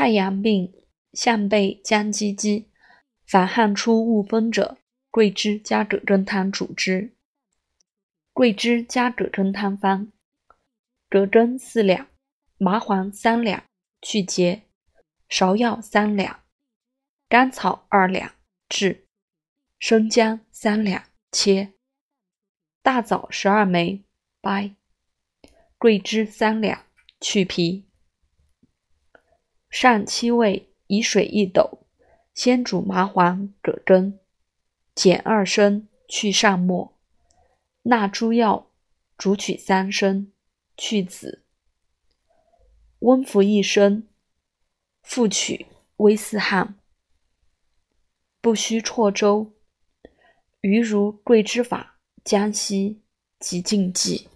太阳病，项背将鸡鸡，烦汗出恶风者，桂枝加葛根汤主之。桂枝加葛根汤方：葛根四两，麻黄三两，去节；芍药三两，甘草二两，炙；生姜三两，切；大枣十二枚，掰；桂枝三两，去皮。上七味，以水一斗，先煮麻黄、葛根，减二升，去上末。纳诸药，煮取三升，去籽。温服一升，复取微似汗。不须绰粥。余如桂枝法，江西即禁忌。